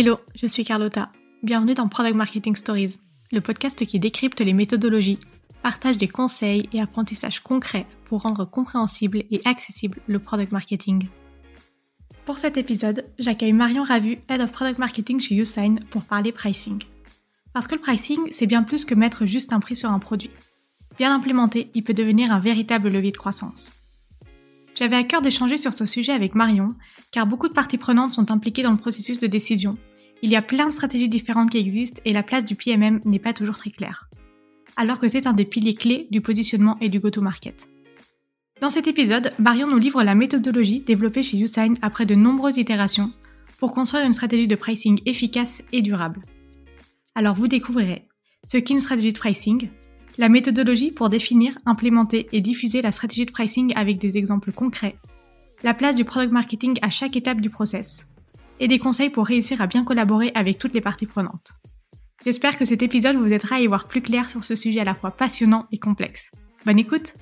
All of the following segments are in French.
Hello, je suis Carlotta. Bienvenue dans Product Marketing Stories, le podcast qui décrypte les méthodologies, partage des conseils et apprentissages concrets pour rendre compréhensible et accessible le product marketing. Pour cet épisode, j'accueille Marion Ravu, Head of Product Marketing chez Usign, pour parler pricing. Parce que le pricing, c'est bien plus que mettre juste un prix sur un produit. Bien implémenté, il peut devenir un véritable levier de croissance. J'avais à cœur d'échanger sur ce sujet avec Marion, car beaucoup de parties prenantes sont impliquées dans le processus de décision. Il y a plein de stratégies différentes qui existent et la place du PMM n'est pas toujours très claire. Alors que c'est un des piliers clés du positionnement et du go-to-market. Dans cet épisode, Marion nous livre la méthodologie développée chez Usign après de nombreuses itérations pour construire une stratégie de pricing efficace et durable. Alors vous découvrirez ce qu'est une stratégie de pricing, la méthodologie pour définir, implémenter et diffuser la stratégie de pricing avec des exemples concrets, la place du product marketing à chaque étape du process, et des conseils pour réussir à bien collaborer avec toutes les parties prenantes. J'espère que cet épisode vous aidera à y voir plus clair sur ce sujet à la fois passionnant et complexe. Bonne écoute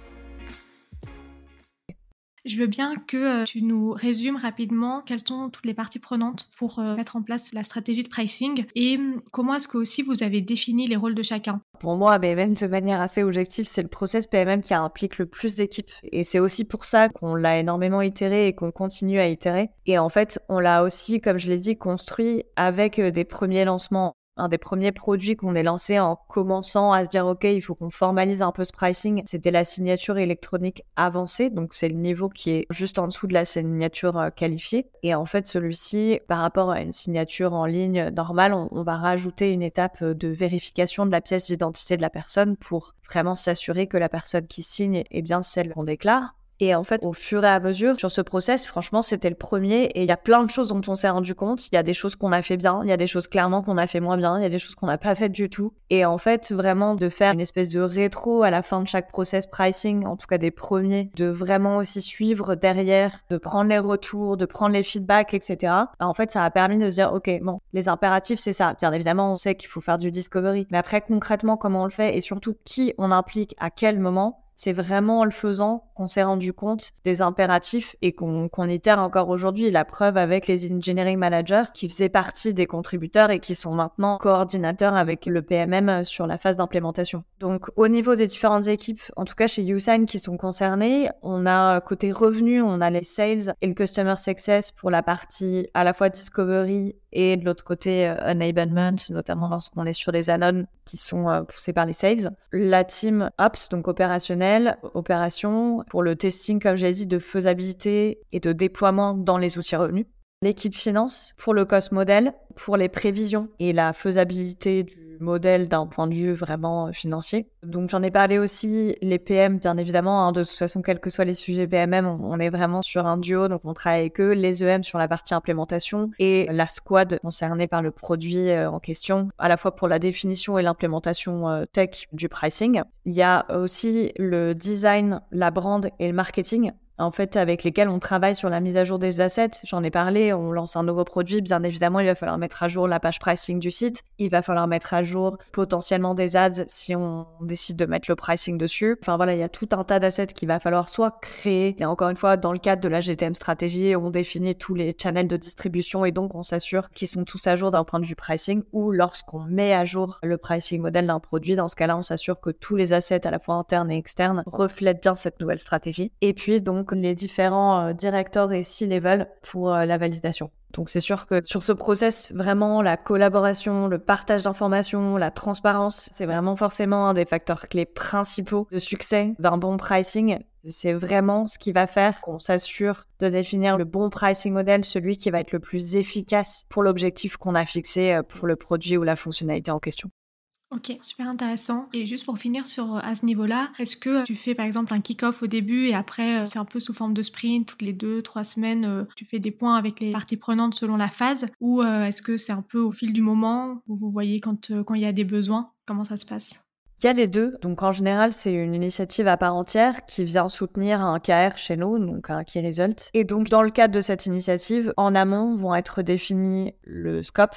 je veux bien que euh, tu nous résumes rapidement quelles sont toutes les parties prenantes pour euh, mettre en place la stratégie de pricing et hum, comment est-ce que aussi vous avez défini les rôles de chacun? Pour moi, même de manière assez objective, c'est le process PMM qui implique le plus d'équipes. Et c'est aussi pour ça qu'on l'a énormément itéré et qu'on continue à itérer. Et en fait, on l'a aussi, comme je l'ai dit, construit avec euh, des premiers lancements un des premiers produits qu'on ait lancé en commençant à se dire ok il faut qu'on formalise un peu ce pricing c'était la signature électronique avancée. Donc c'est le niveau qui est juste en dessous de la signature euh, qualifiée. Et en fait celui-ci par rapport à une signature en ligne normale on, on va rajouter une étape de vérification de la pièce d'identité de la personne pour vraiment s'assurer que la personne qui signe est bien celle qu'on déclare et en fait, au fur et à mesure, sur ce process, franchement, c'était le premier. Et il y a plein de choses dont on s'est rendu compte. Il y a des choses qu'on a fait bien, il y a des choses clairement qu'on a fait moins bien, il y a des choses qu'on n'a pas faites du tout. Et en fait, vraiment de faire une espèce de rétro à la fin de chaque process pricing, en tout cas des premiers, de vraiment aussi suivre derrière, de prendre les retours, de prendre les feedbacks, etc. Bah, en fait, ça a permis de se dire, OK, bon, les impératifs, c'est ça. Bien évidemment, on sait qu'il faut faire du discovery. Mais après, concrètement, comment on le fait et surtout qui on implique à quel moment, c'est vraiment en le faisant qu'on s'est rendu compte des impératifs et qu'on qu itère encore aujourd'hui. La preuve avec les engineering managers qui faisaient partie des contributeurs et qui sont maintenant coordinateurs avec le PMM sur la phase d'implémentation. Donc au niveau des différentes équipes, en tout cas chez Usign qui sont concernées, on a côté revenus, on a les sales et le customer success pour la partie à la fois discovery et de l'autre côté euh, enablement, notamment lorsqu'on est sur les add qui sont euh, poussés par les sales. La team ops, donc opérationnelle, opération pour le testing, comme j'ai dit, de faisabilité et de déploiement dans les outils revenus. L'équipe finance pour le cost model, pour les prévisions et la faisabilité du modèle d'un point de vue vraiment euh, financier. Donc j'en ai parlé aussi, les PM, bien évidemment, hein, de toute façon, quels que soient les sujets PMM, on, est vraiment sur un duo, donc on travaille avec eux, les EM sur la partie implémentation et la squad concernée par le produit euh, en question, à la fois pour la définition et l'implémentation euh, tech du pricing. Il y a aussi le design, la brand et le marketing en fait, avec lesquels on travaille sur la mise à jour des assets. J'en ai parlé, on lance un nouveau produit. Bien évidemment, il va falloir mettre à jour la page pricing du site. Il va falloir mettre à jour potentiellement des ads si on décide de mettre le pricing dessus. Enfin voilà, il y a tout un tas d'assets qu'il va falloir soit créer. Et encore une fois, dans le cadre de la GTM stratégie, on définit tous les channels de distribution et donc on s'assure qu'ils sont tous à jour d'un point de vue pricing. Ou lorsqu'on met à jour le pricing modèle d'un produit, dans ce cas-là, on s'assure que tous les assets à la fois internes et externes reflètent bien cette nouvelle stratégie. Et puis donc les différents euh, directeurs et C-level pour euh, la validation. Donc c'est sûr que sur ce process, vraiment la collaboration, le partage d'informations, la transparence, c'est vraiment forcément un des facteurs clés principaux de succès d'un bon pricing. C'est vraiment ce qui va faire qu'on s'assure de définir le bon pricing model, celui qui va être le plus efficace pour l'objectif qu'on a fixé euh, pour le produit ou la fonctionnalité en question. Ok, super intéressant. Et juste pour finir sur à ce niveau-là, est-ce que tu fais par exemple un kick-off au début et après euh, c'est un peu sous forme de sprint, toutes les deux, trois semaines, euh, tu fais des points avec les parties prenantes selon la phase Ou euh, est-ce que c'est un peu au fil du moment où vous voyez quand quand il y a des besoins? Comment ça se passe? Il y a les deux. Donc en général, c'est une initiative à part entière qui vient soutenir un KR chez nous, donc un Key Result. Et donc dans le cadre de cette initiative, en amont vont être définis le scope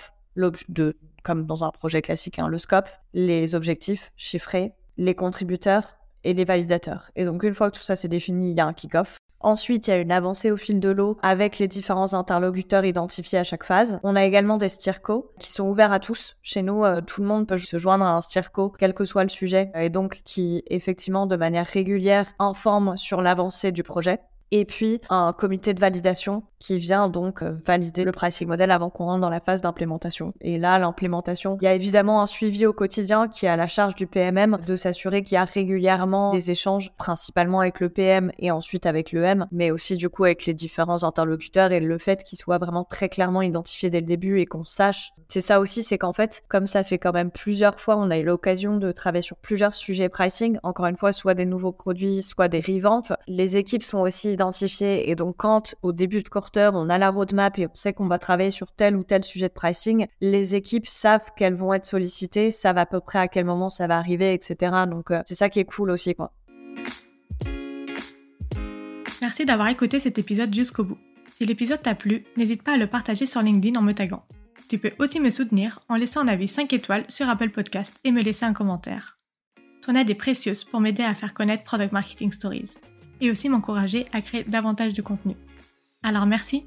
de comme dans un projet classique, hein, le scope, les objectifs chiffrés, les contributeurs et les validateurs. Et donc, une fois que tout ça s'est défini, il y a un kick-off Ensuite, il y a une avancée au fil de l'eau avec les différents interlocuteurs identifiés à chaque phase. On a également des STIRCO qui sont ouverts à tous. Chez nous, euh, tout le monde peut se joindre à un STIRCO, quel que soit le sujet, et donc qui, effectivement, de manière régulière, informe sur l'avancée du projet et puis un comité de validation qui vient donc euh, valider le pricing model avant qu'on rentre dans la phase d'implémentation. Et là, l'implémentation, il y a évidemment un suivi au quotidien qui est à la charge du PMM de s'assurer qu'il y a régulièrement des échanges, principalement avec le PM et ensuite avec le M, mais aussi du coup avec les différents interlocuteurs et le fait qu'ils soient vraiment très clairement identifiés dès le début et qu'on sache. C'est ça aussi, c'est qu'en fait, comme ça fait quand même plusieurs fois, on a eu l'occasion de travailler sur plusieurs sujets pricing, encore une fois, soit des nouveaux produits, soit des revamps. Les équipes sont aussi identifiées et donc quand au début de on a la roadmap et on sait qu'on va travailler sur tel ou tel sujet de pricing, les équipes savent qu'elles vont être sollicitées, savent à peu près à quel moment ça va arriver, etc. Donc euh, c'est ça qui est cool aussi, quoi. Merci d'avoir écouté cet épisode jusqu'au bout. Si l'épisode t'a plu, n'hésite pas à le partager sur LinkedIn en me taguant. Tu peux aussi me soutenir en laissant un avis 5 étoiles sur Apple Podcast et me laisser un commentaire. Ton aide est précieuse pour m'aider à faire connaître Product Marketing Stories et aussi m'encourager à créer davantage de contenu. Alors merci